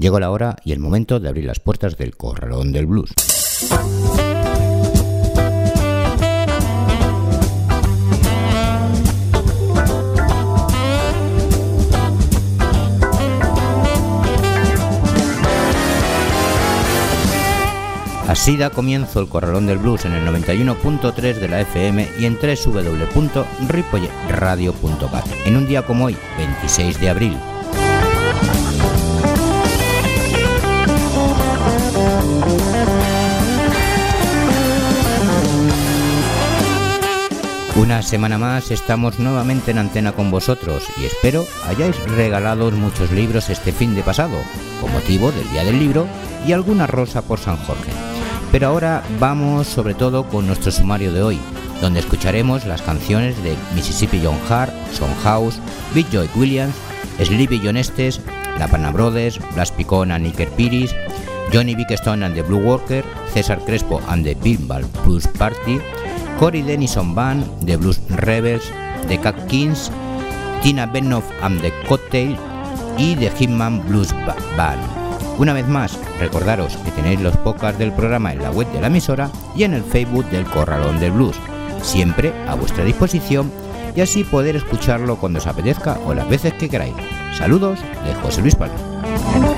Llegó la hora y el momento de abrir las puertas del Corralón del Blues. Así da comienzo el Corralón del Blues en el 91.3 de la FM y en www.ripolletradio.cat en un día como hoy, 26 de abril. Una semana más estamos nuevamente en antena con vosotros y espero hayáis regalado muchos libros este fin de pasado, con motivo del Día del Libro y alguna rosa por San Jorge. Pero ahora vamos sobre todo con nuestro sumario de hoy, donde escucharemos las canciones de Mississippi John Hart, Son House, Big Joy Williams, Sleepy John Estes, La Pana Brothers, Blas Picona, Nicker Piris, Johnny Bickstone and the Blue Worker, César Crespo and the Pinball Blues Party, Cory Denison Band, The Blues Rebels, The Cat Kings, Tina Benoff and the Cocktail y The Hitman Blues Band. Una vez más, recordaros que tenéis los podcasts del programa en la web de la emisora y en el Facebook del Corralón del Blues, siempre a vuestra disposición y así poder escucharlo cuando os apetezca o las veces que queráis. Saludos de José Luis Palma.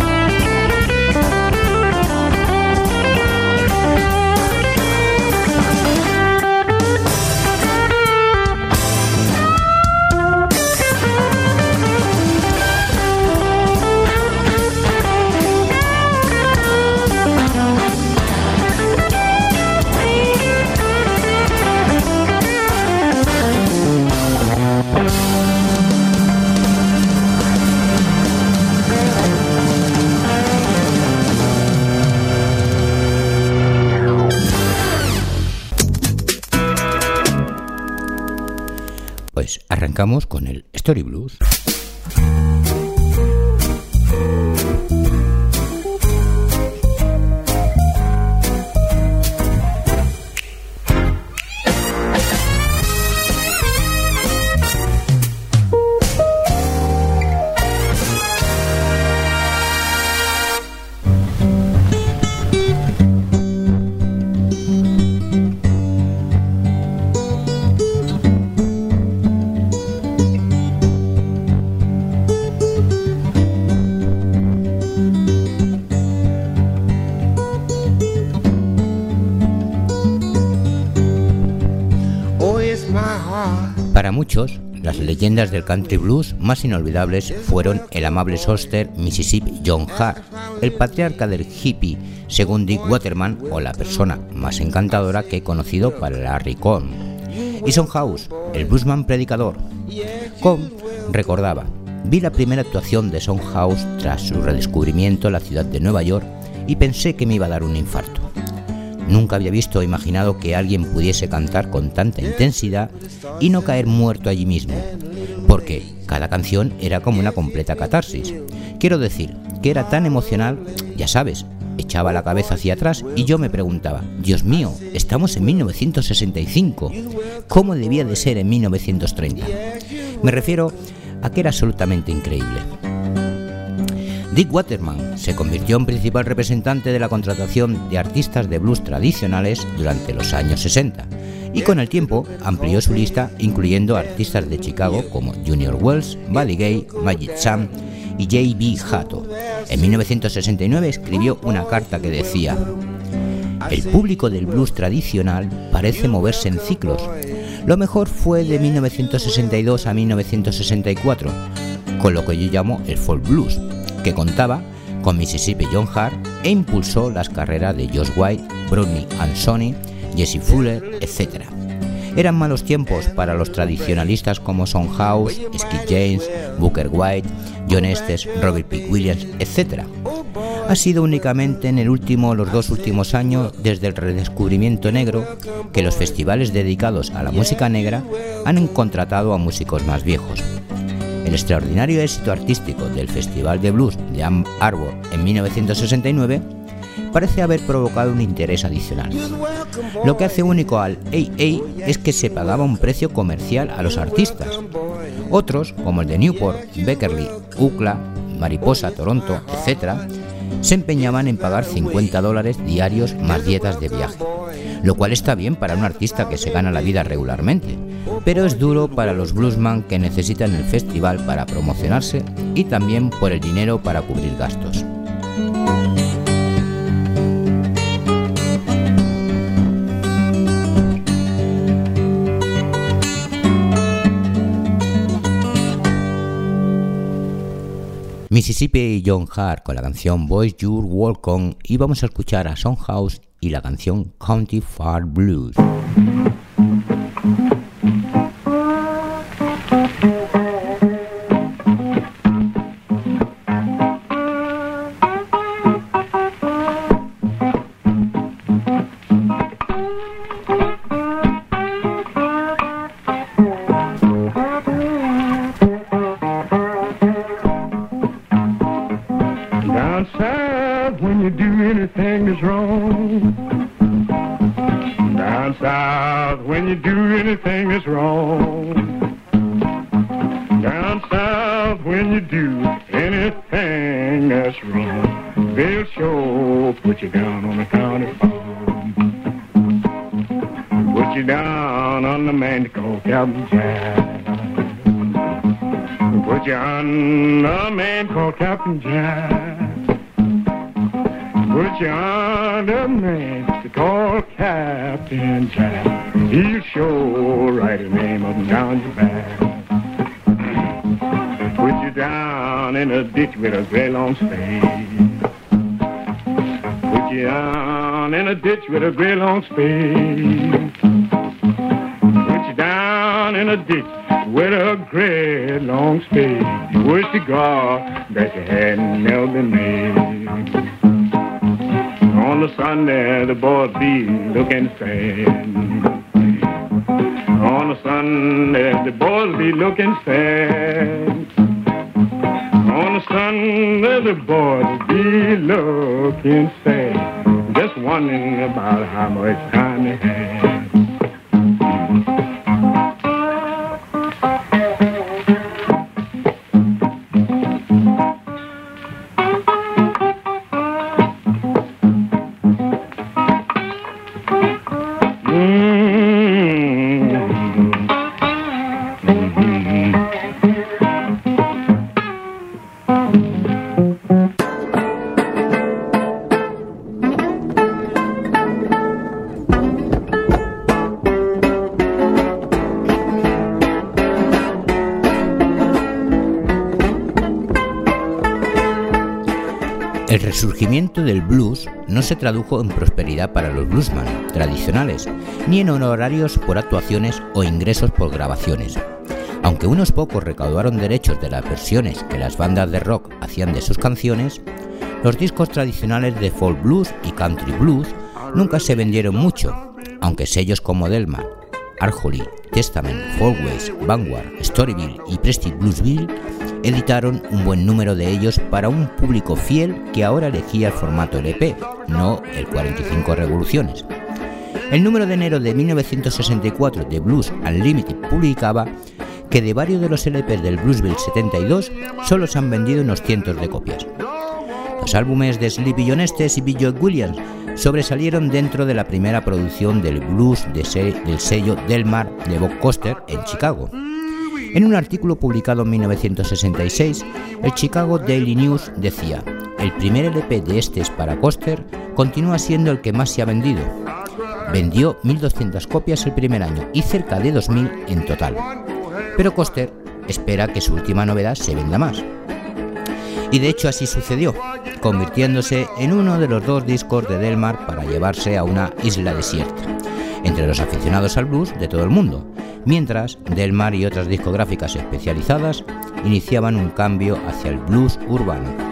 Con el Story Blues. Leyendas del country blues más inolvidables fueron el amable sóster Mississippi John Hart, el patriarca del hippie según Dick Waterman o la persona más encantadora que he conocido para Larry Cohn. Y Son House, el bluesman predicador. Cohn recordaba, vi la primera actuación de Son House tras su redescubrimiento en la ciudad de Nueva York y pensé que me iba a dar un infarto. Nunca había visto o imaginado que alguien pudiese cantar con tanta intensidad y no caer muerto allí mismo, porque cada canción era como una completa catarsis. Quiero decir, que era tan emocional, ya sabes, echaba la cabeza hacia atrás y yo me preguntaba, Dios mío, estamos en 1965, ¿cómo debía de ser en 1930? Me refiero a que era absolutamente increíble. Dick Waterman se convirtió en principal representante de la contratación de artistas de blues tradicionales durante los años 60 y con el tiempo amplió su lista incluyendo artistas de Chicago como Junior Wells, Buddy Gay, Magic Sam y J.B. Hato. En 1969 escribió una carta que decía, el público del blues tradicional parece moverse en ciclos. Lo mejor fue de 1962 a 1964, con lo que yo llamo el folk blues, que contaba con Mississippi John Hart e impulsó las carreras de Josh White, Brownie Ansoni, Jesse Fuller, etc. Eran malos tiempos para los tradicionalistas como Son House, Skip James, Booker White, John Estes, Robert P. Williams, etc. Ha sido únicamente en el último, los dos últimos años, desde el redescubrimiento negro, que los festivales dedicados a la música negra han contratado a músicos más viejos. El extraordinario éxito artístico del Festival de Blues de Ann Arbor en 1969 parece haber provocado un interés adicional. Lo que hace único al AA es que se pagaba un precio comercial a los artistas. Otros, como el de Newport, Beckerly, UCLA, Mariposa, Toronto, etc., se empeñaban en pagar 50 dólares diarios más dietas de viaje, lo cual está bien para un artista que se gana la vida regularmente, pero es duro para los bluesman que necesitan el festival para promocionarse y también por el dinero para cubrir gastos. Mississippi y John Hart con la canción Boys Your Walk On y vamos a escuchar a House y la canción County Far Blues. Captain Jack. He'll sure write his name up and down your back. Put you down in a ditch with a great long spade. Put you down in a ditch with a great long spade. Put you down in a ditch with a great long spade. Wish to God that you hadn't never been made. On the Sunday, the boys be looking sad. On the Sunday, the boys be looking sad. On the Sunday, the boys be looking sad just wondering about how much time they had. Se tradujo en prosperidad para los bluesman tradicionales, ni en honorarios por actuaciones o ingresos por grabaciones. Aunque unos pocos recaudaron derechos de las versiones que las bandas de rock hacían de sus canciones, los discos tradicionales de folk blues y country blues nunca se vendieron mucho, aunque sellos como Delmar, Arjoli, Testament, Folkways, Vanguard, Storyville y Prestige Bluesville editaron un buen número de ellos para un público fiel que ahora elegía el formato LP, no el 45 revoluciones. El número de enero de 1964 de Blues Unlimited publicaba que de varios de los LPs del Bluesville 72 solo se han vendido unos cientos de copias. Los álbumes de Sleepy John Estes y Billy Williams sobresalieron dentro de la primera producción del blues del sello Delmar de Bob Coster en Chicago. En un artículo publicado en 1966, el Chicago Daily News decía, el primer LP de Estes para Coster continúa siendo el que más se ha vendido. Vendió 1.200 copias el primer año y cerca de 2.000 en total. Pero Coster espera que su última novedad se venda más. Y de hecho así sucedió, convirtiéndose en uno de los dos discos de Delmar para llevarse a una isla desierta, entre los aficionados al blues de todo el mundo, mientras Delmar y otras discográficas especializadas iniciaban un cambio hacia el blues urbano.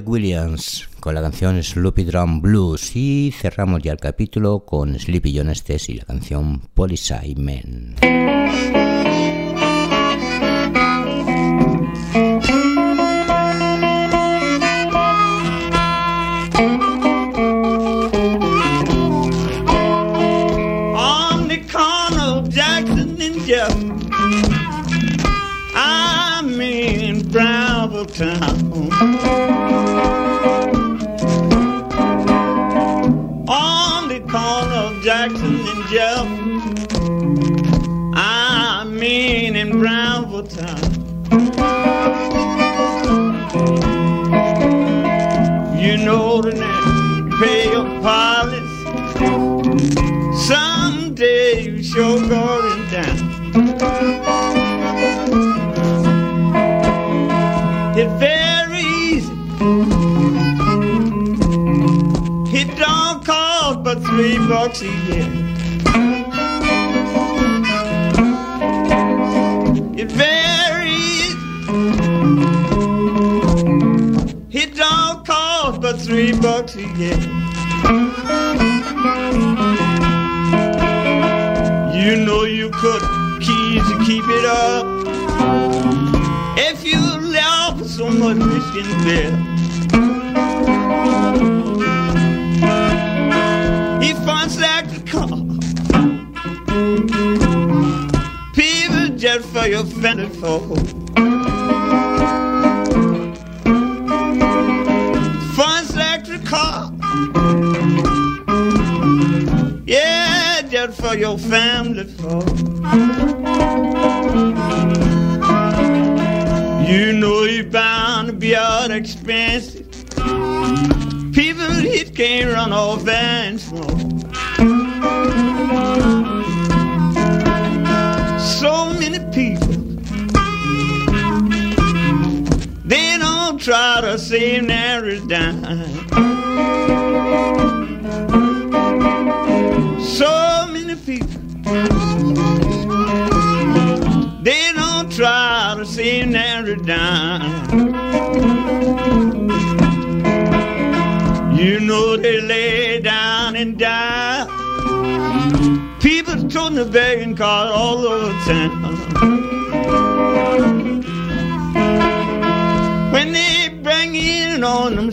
Williams con la canción Sloopy Drum Blues y cerramos ya el capítulo con Sleepy John Estes y la canción Policy Men. Year. It's very easy. It don't cost but three bucks a year. You know you could keys to keep it up. If you love so much whiskey and beer. Just for your for. Funds like the car. Yeah, just for your family for. You know you're bound to be out expensive. People it can't run off and smoke. So try to save their dime. So many people, they don't try to save their dime. You know they lay down and die. People toting the begging cart all over town. On them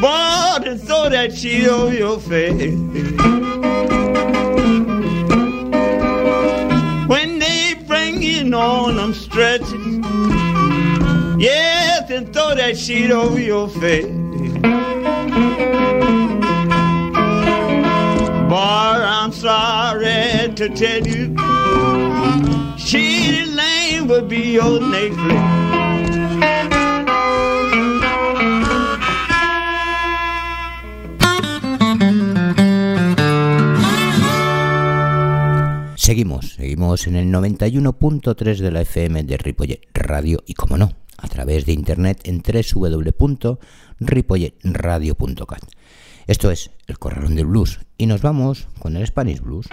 boy, they throw that sheet over your face. When they bring in on them stretchers, yes, and throw that sheet over your face. Boy, I'm sorry to tell you, Sheedy Lane will be your next Seguimos, seguimos en el 91.3 de la FM de Ripollet Radio y como no, a través de internet en www.ripolletradio.cat. Esto es El Corralón del Blues y nos vamos con el Spanish Blues.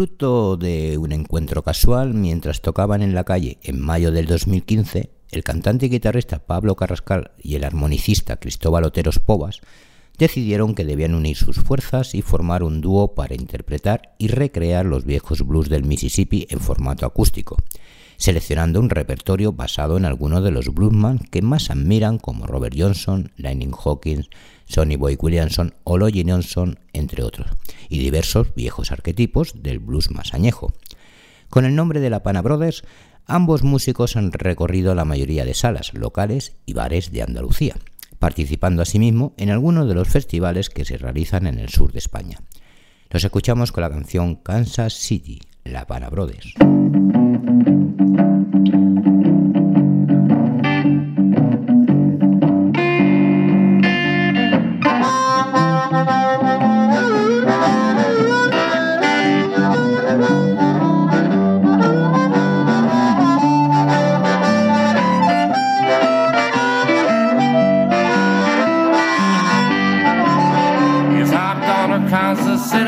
Fruto de un encuentro casual mientras tocaban en la calle en mayo del 2015, el cantante y guitarrista Pablo Carrascal y el armonicista Cristóbal Oteros Povas decidieron que debían unir sus fuerzas y formar un dúo para interpretar y recrear los viejos blues del Mississippi en formato acústico, seleccionando un repertorio basado en algunos de los bluesman que más admiran como Robert Johnson, Lightning Hawkins, Sonny Boy Williamson o Logie Johnson, entre otros, y diversos viejos arquetipos del blues más añejo. Con el nombre de la Pana Brothers, ambos músicos han recorrido la mayoría de salas locales y bares de Andalucía, participando asimismo en algunos de los festivales que se realizan en el sur de España. Los escuchamos con la canción Kansas City, la Pana Brothers.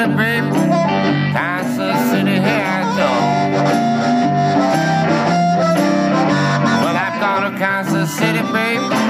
City, babe. Kansas City, here I go. Well, I've gone to Kansas City, babe.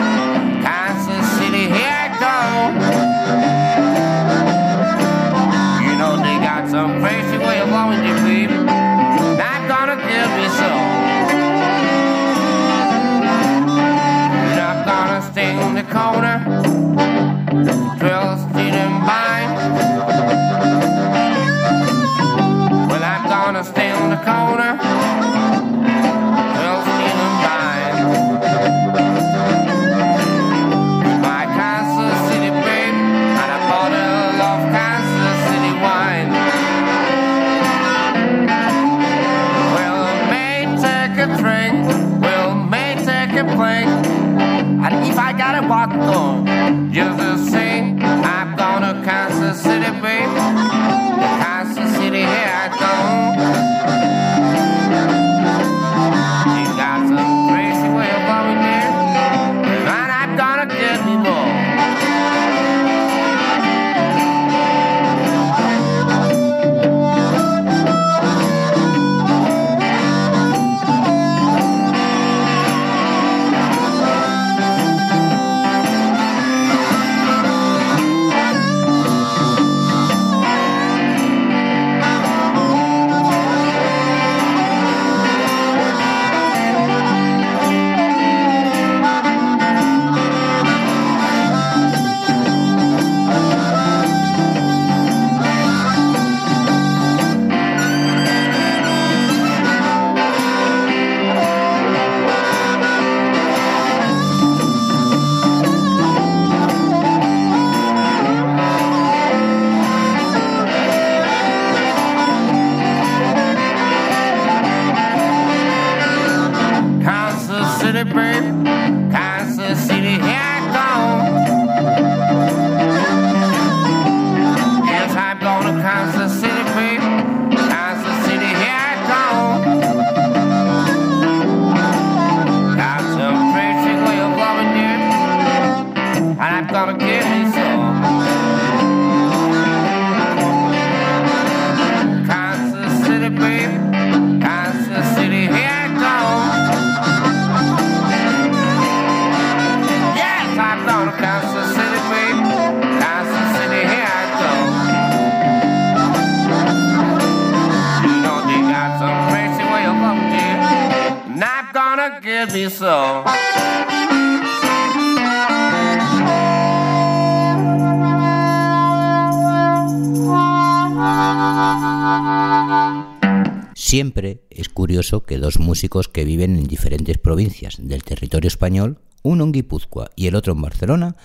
Músicos que viven en diferentes provincias del territorio español, uno en Guipúzcoa y el otro en Barcelona,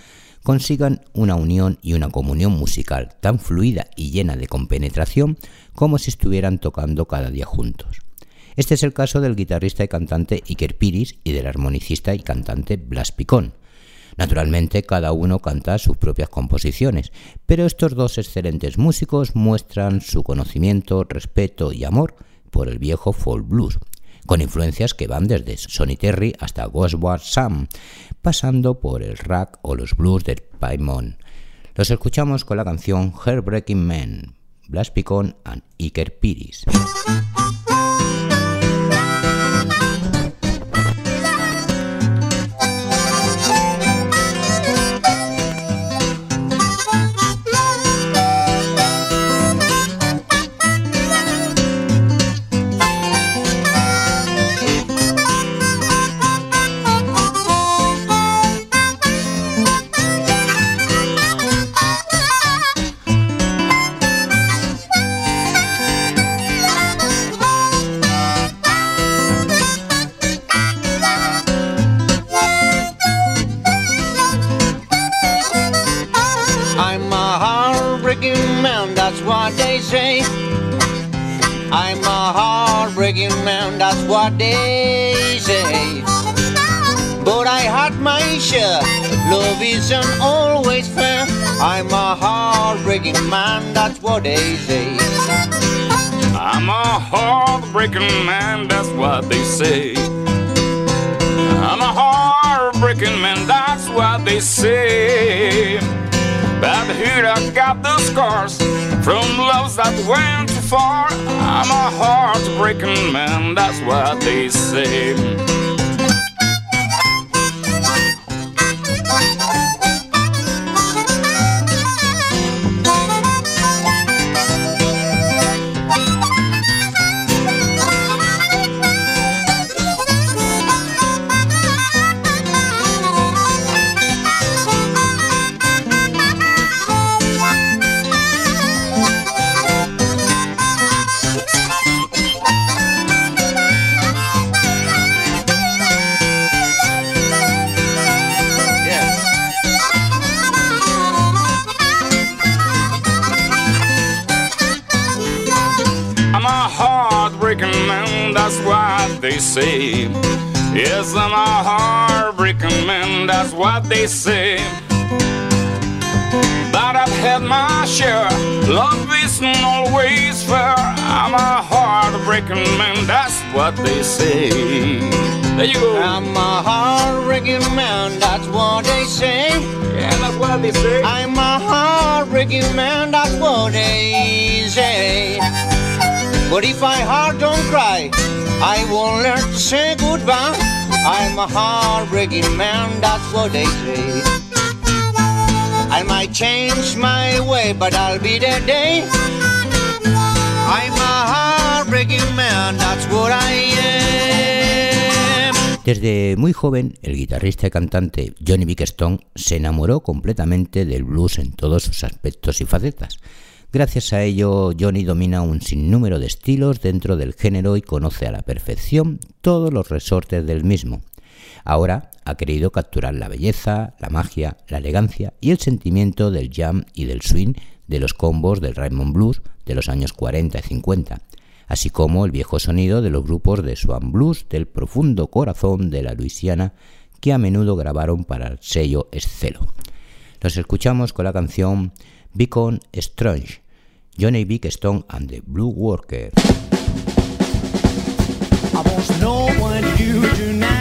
consigan una unión y una comunión musical tan fluida y llena de compenetración como si estuvieran tocando cada día juntos. Este es el caso del guitarrista y cantante Iker Piris y del armonicista y cantante Blas Picón. Naturalmente cada uno canta sus propias composiciones, pero estos dos excelentes músicos muestran su conocimiento, respeto y amor por el viejo folk blues, con influencias que van desde Sonny Terry hasta Ghostward Sam, pasando por el rack o los blues del Paimon. Los escuchamos con la canción Heartbreaking Man, Blas Picón and Iker Piris. Say. But I had my share, love isn't always fair. I'm a heartbreaking man, that's what they say. I'm a heartbreaking man, that's what they say. I'm a heartbreaking man, that's what they say. But here I got the scars from loves that went far. I'm a heartbreaking man, that's what they say. Say. Yes, I'm a heartbreaking man, that's what they say. But I've had my share, love isn't always fair. I'm a heartbreaking man, that's what they say. There you go. I'm a heartbreaking man, that's what they say. yeah, that's what they say. I'm a heartbreaking man, that's what they say. But if my heart don't cry, I won't learn to say goodbye. I'm a heartbreaking man, that's what they say. I might change my way, but I'll be there day. I'm a heartbreaking man, that's what I am. Desde muy joven, el guitarrista y cantante Johnny Bickstone se enamoró completamente del blues en todos sus aspectos y facetas. Gracias a ello, Johnny domina un sinnúmero de estilos dentro del género y conoce a la perfección todos los resortes del mismo. Ahora ha querido capturar la belleza, la magia, la elegancia y el sentimiento del jam y del swing de los combos del Raymond Blues de los años 40 y 50, así como el viejo sonido de los grupos de Swan Blues del profundo corazón de la Luisiana que a menudo grabaron para el sello Scelo. Nos escuchamos con la canción Beacon Strange, Johnny Bickstone and the Blue Workers. I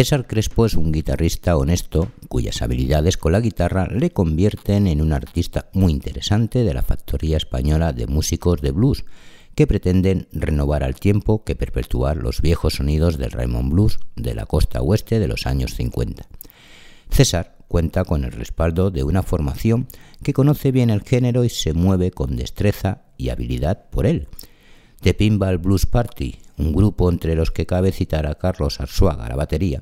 César Crespo es un guitarrista honesto cuyas habilidades con la guitarra le convierten en un artista muy interesante de la factoría española de músicos de blues que pretenden renovar al tiempo que perpetuar los viejos sonidos del Raymond Blues de la costa oeste de los años 50. César cuenta con el respaldo de una formación que conoce bien el género y se mueve con destreza y habilidad por él. The Pinball Blues Party, un grupo entre los que cabe citar a Carlos Arzuaga la batería,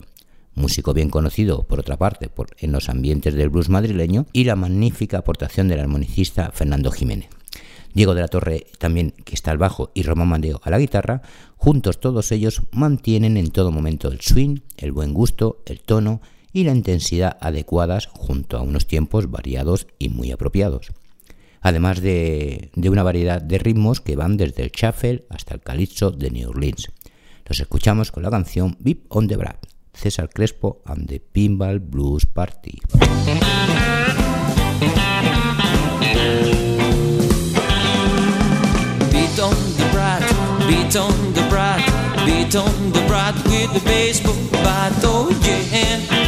músico bien conocido, por otra parte, por, en los ambientes del blues madrileño, y la magnífica aportación del armonicista Fernando Jiménez. Diego de la Torre también, que está al bajo, y Román Mandeo a la guitarra, juntos todos ellos mantienen en todo momento el swing, el buen gusto, el tono y la intensidad adecuadas junto a unos tiempos variados y muy apropiados además de, de, una variedad de ritmos que van desde el shuffle hasta el calypso de New Orleans. Los escuchamos con la canción Beep on the Brad, César Crespo and the Pinball Blues Party. Beat on the brat, beat on the brat, beat on the brat with the baseball bat. Oh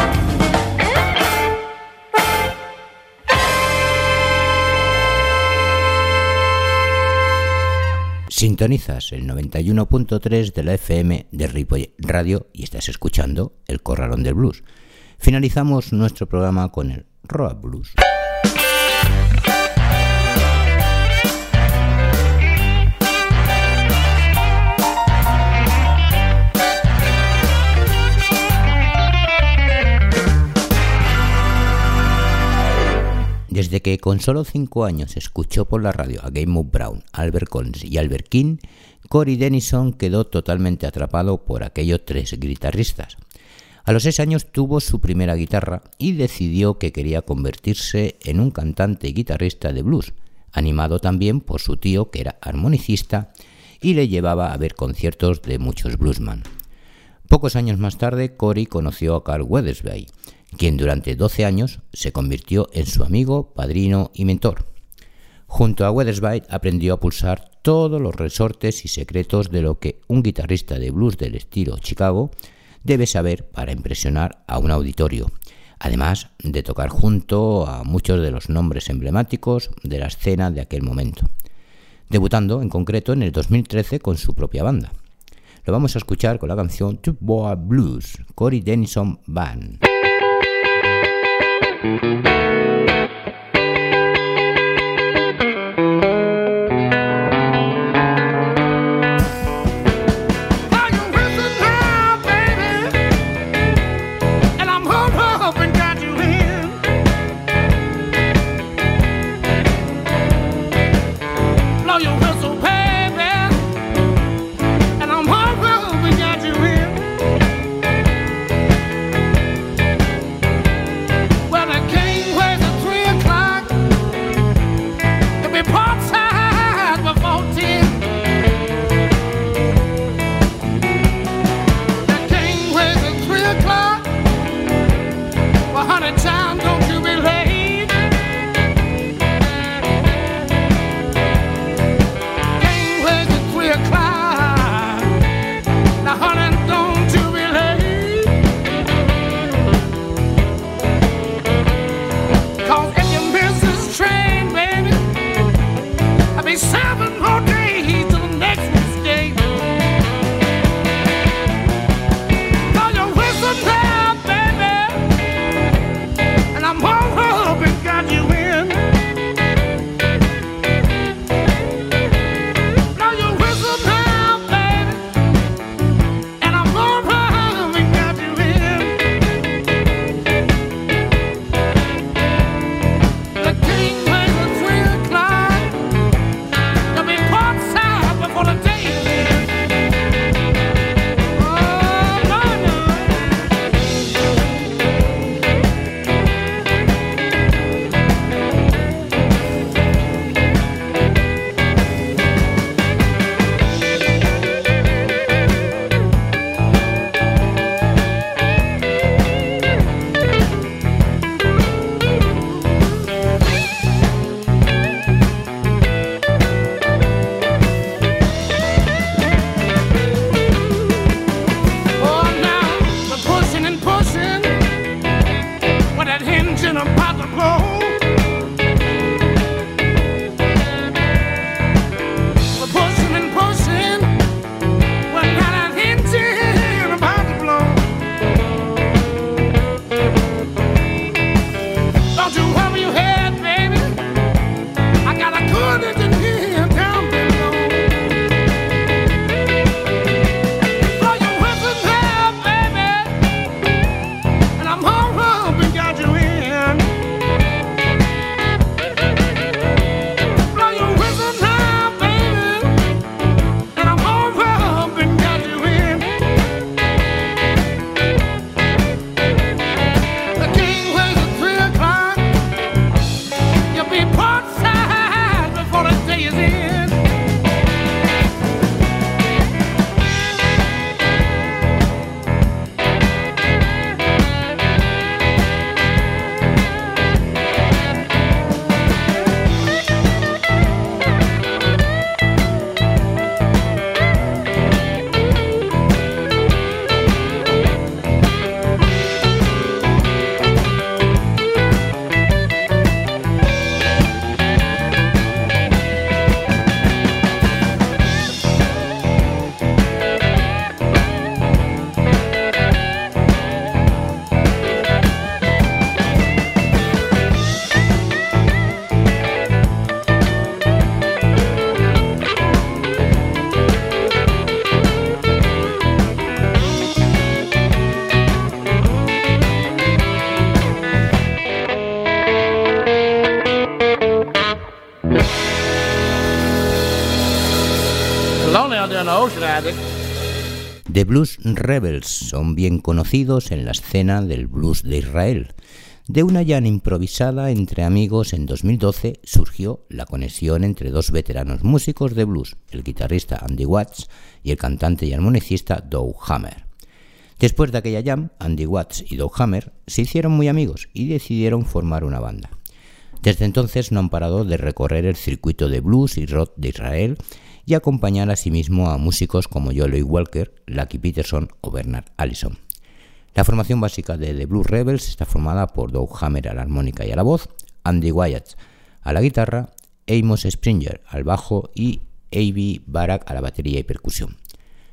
Sintonizas el 91.3 de la FM de Ripollet Radio y estás escuchando El Corralón del Blues. Finalizamos nuestro programa con el Road Blues. Desde que con solo cinco años escuchó por la radio a Game Brown, Albert Collins y Albert King, Cory Denison quedó totalmente atrapado por aquellos tres guitarristas. A los seis años tuvo su primera guitarra y decidió que quería convertirse en un cantante y guitarrista de blues, animado también por su tío que era armonicista y le llevaba a ver conciertos de muchos bluesman. Pocos años más tarde, Cory conoció a Carl Weathersby, quien durante 12 años se convirtió en su amigo, padrino y mentor. Junto a Weathersby aprendió a pulsar todos los resortes y secretos de lo que un guitarrista de blues del estilo Chicago debe saber para impresionar a un auditorio, además de tocar junto a muchos de los nombres emblemáticos de la escena de aquel momento, debutando en concreto en el 2013 con su propia banda. Lo vamos a escuchar con la canción Two Boa Blues, Cory Denison Band. Thank you. The Blues Rebels son bien conocidos en la escena del blues de Israel. De una llana improvisada entre amigos en 2012 surgió la conexión entre dos veteranos músicos de blues, el guitarrista Andy Watts y el cantante y armonicista Doug Hammer. Después de aquella jam, Andy Watts y Doug Hammer se hicieron muy amigos y decidieron formar una banda. Desde entonces no han parado de recorrer el circuito de blues y rock de Israel y acompañar asimismo a músicos como Joey Walker, Lucky Peterson o Bernard Allison. La formación básica de The Blues Rebels está formada por Doug Hammer a la armónica y a la voz, Andy Wyatt a la guitarra, Amos Springer al bajo y A.B. Barak a la batería y percusión.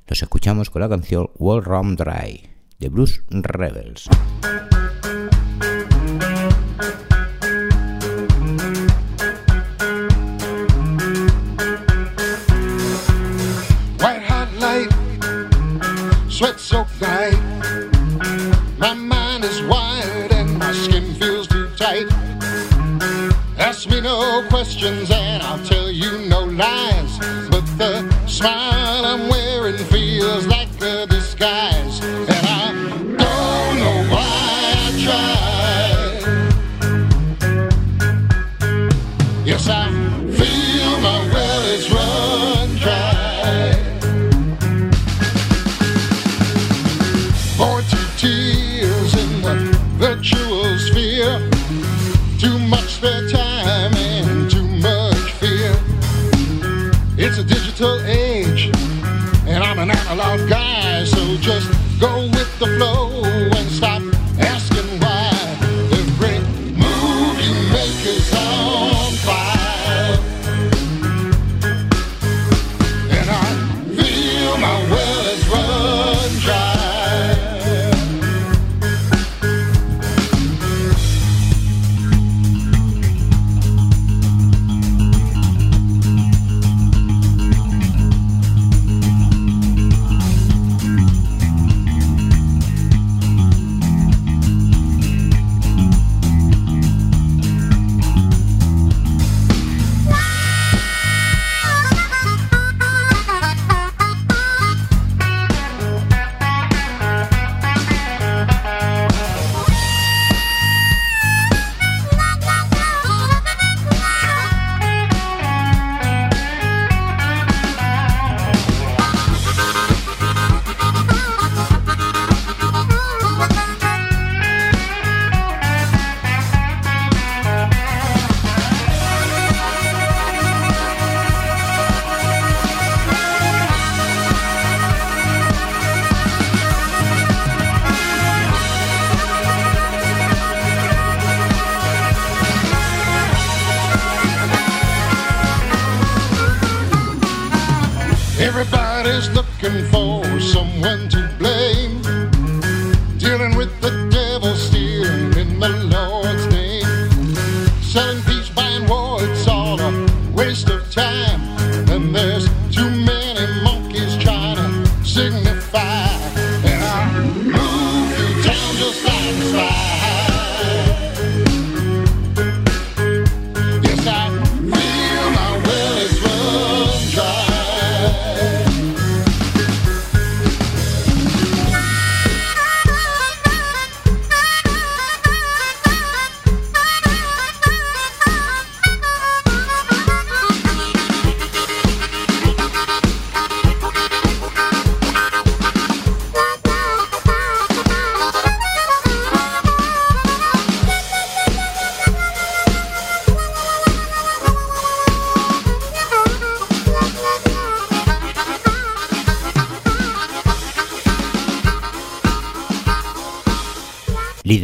Los escuchamos con la canción World Rum Dry, The Blues Rebels.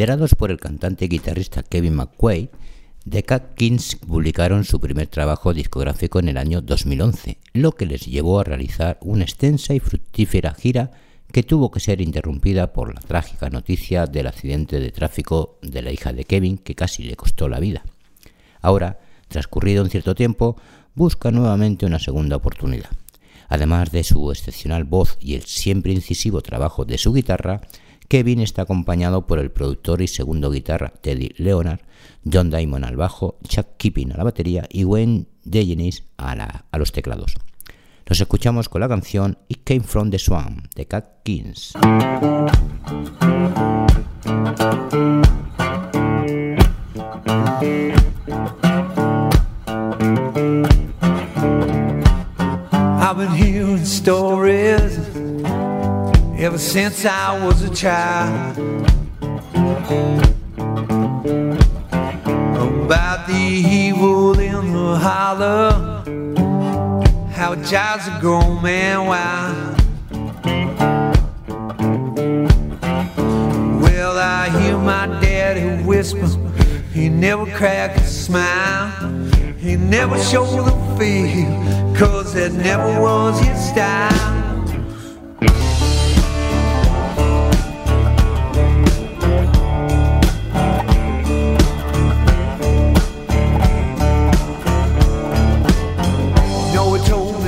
Liderados por el cantante y guitarrista Kevin McQuaid, The Cat Kings publicaron su primer trabajo discográfico en el año 2011, lo que les llevó a realizar una extensa y fructífera gira que tuvo que ser interrumpida por la trágica noticia del accidente de tráfico de la hija de Kevin que casi le costó la vida. Ahora, transcurrido un cierto tiempo, busca nuevamente una segunda oportunidad. Además de su excepcional voz y el siempre incisivo trabajo de su guitarra, Kevin está acompañado por el productor y segundo guitarra Teddy Leonard, John Diamond al bajo, Chuck Keeping a la batería y Wayne DeGenis a, a los teclados. Los escuchamos con la canción It Came From The Swamp de Cat Kings. Ever since I was a child about the evil in the holler, how drives a grown man wild. Well, I hear my daddy whisper, he never cracked a smile, he never showed the fear, cause that never was his style.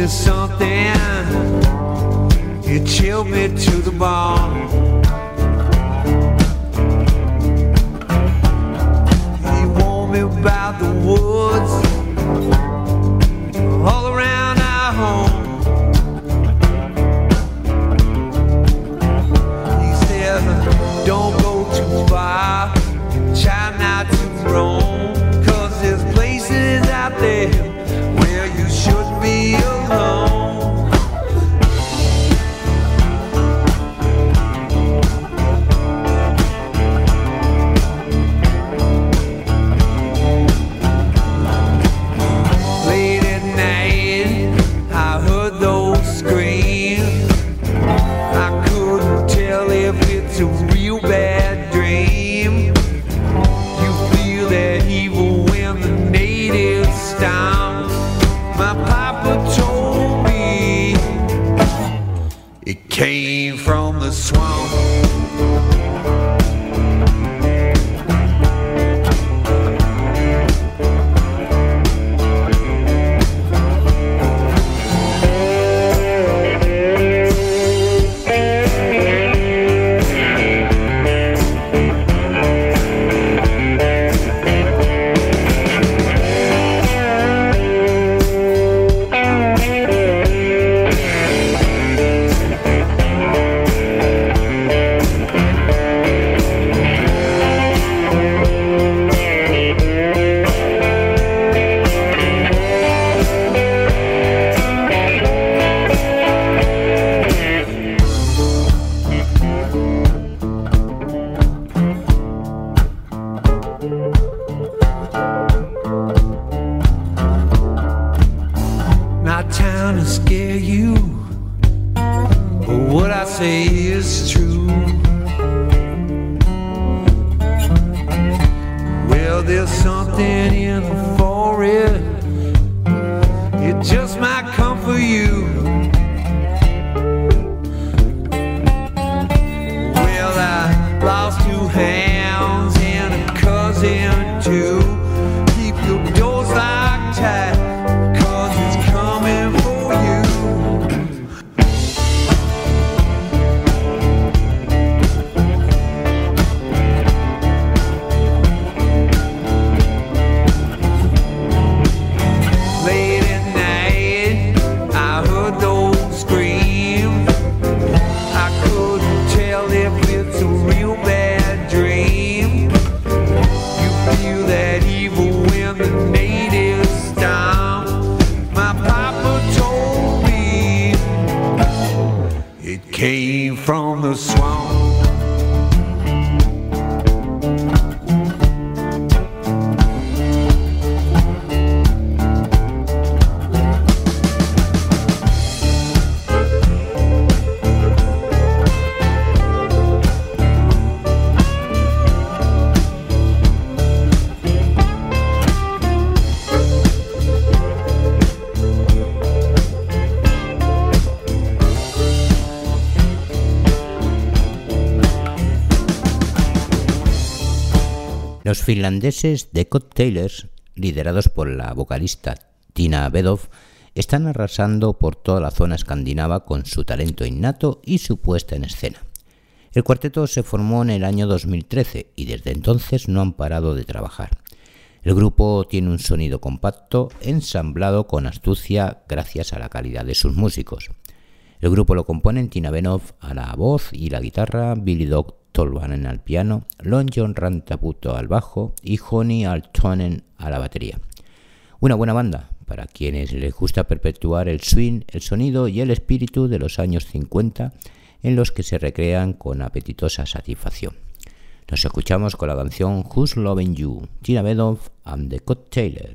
Me something. It chilled me to the bone. He warned me about the woods there's something in the forest, it just might come for you. Well, I lost two hands finlandeses The Cocktailers, liderados por la vocalista Tina Bedov, están arrasando por toda la zona escandinava con su talento innato y su puesta en escena. El cuarteto se formó en el año 2013 y desde entonces no han parado de trabajar. El grupo tiene un sonido compacto, ensamblado con astucia gracias a la calidad de sus músicos. El grupo lo componen Tina Benov a la voz y la guitarra, Billy Dog Tolvanen al piano, Lon John Rantaputo al bajo y Honey Altonen a la batería. Una buena banda para quienes les gusta perpetuar el swing, el sonido y el espíritu de los años 50 en los que se recrean con apetitosa satisfacción. Nos escuchamos con la canción Who's Loving You, Tina Bedov and the Cut Taylor.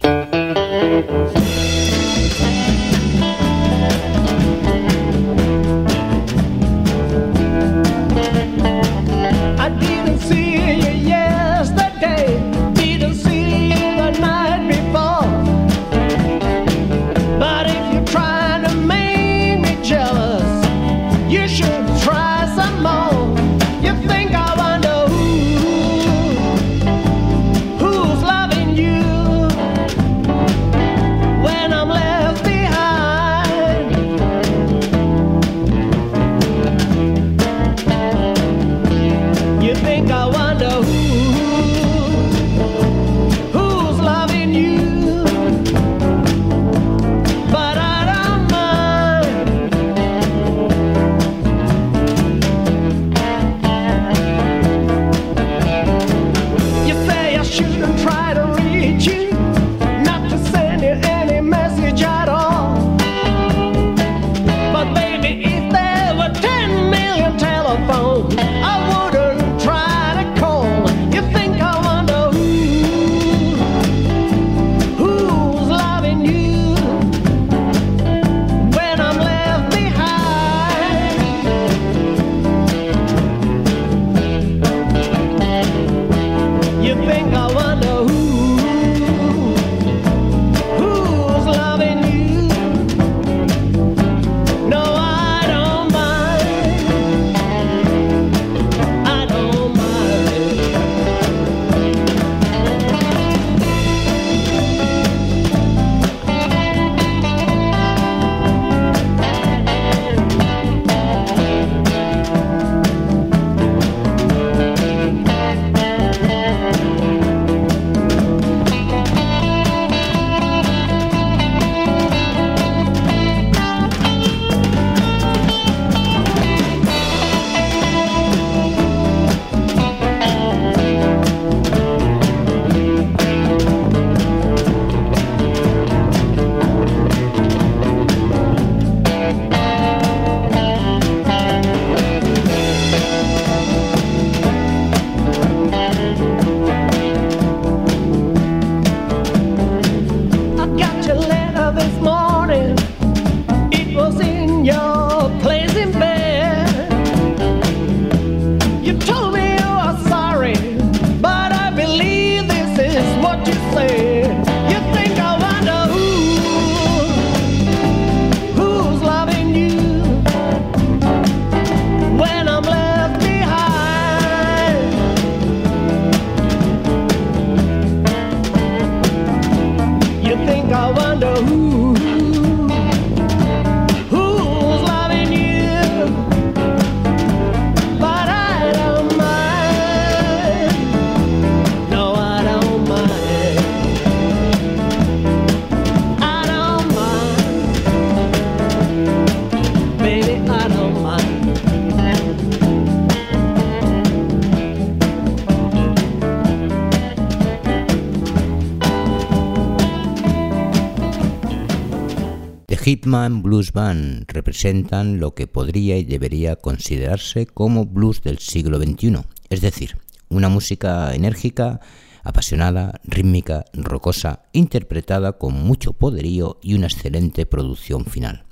Hitman Blues Band representan lo que podría y debería considerarse como blues del siglo XXI, es decir, una música enérgica, apasionada, rítmica, rocosa, interpretada con mucho poderío y una excelente producción final.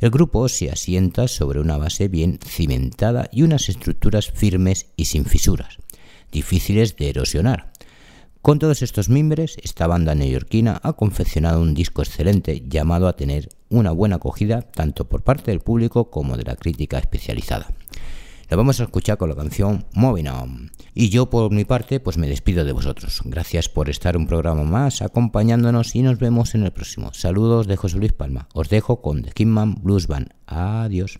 El grupo se asienta sobre una base bien cimentada y unas estructuras firmes y sin fisuras, difíciles de erosionar. Con todos estos mimbres, esta banda neoyorquina ha confeccionado un disco excelente llamado a tener una buena acogida tanto por parte del público como de la crítica especializada. Lo vamos a escuchar con la canción Moving On. Y yo por mi parte pues me despido de vosotros. Gracias por estar un programa más acompañándonos y nos vemos en el próximo. Saludos de José Luis Palma. Os dejo con The Kingman Blues Band. Adiós.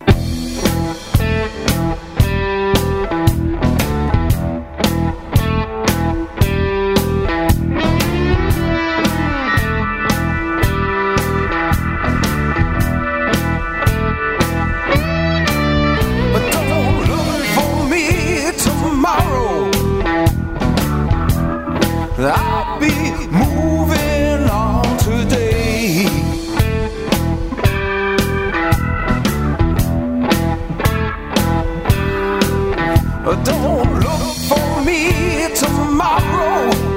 Don't look for me tomorrow.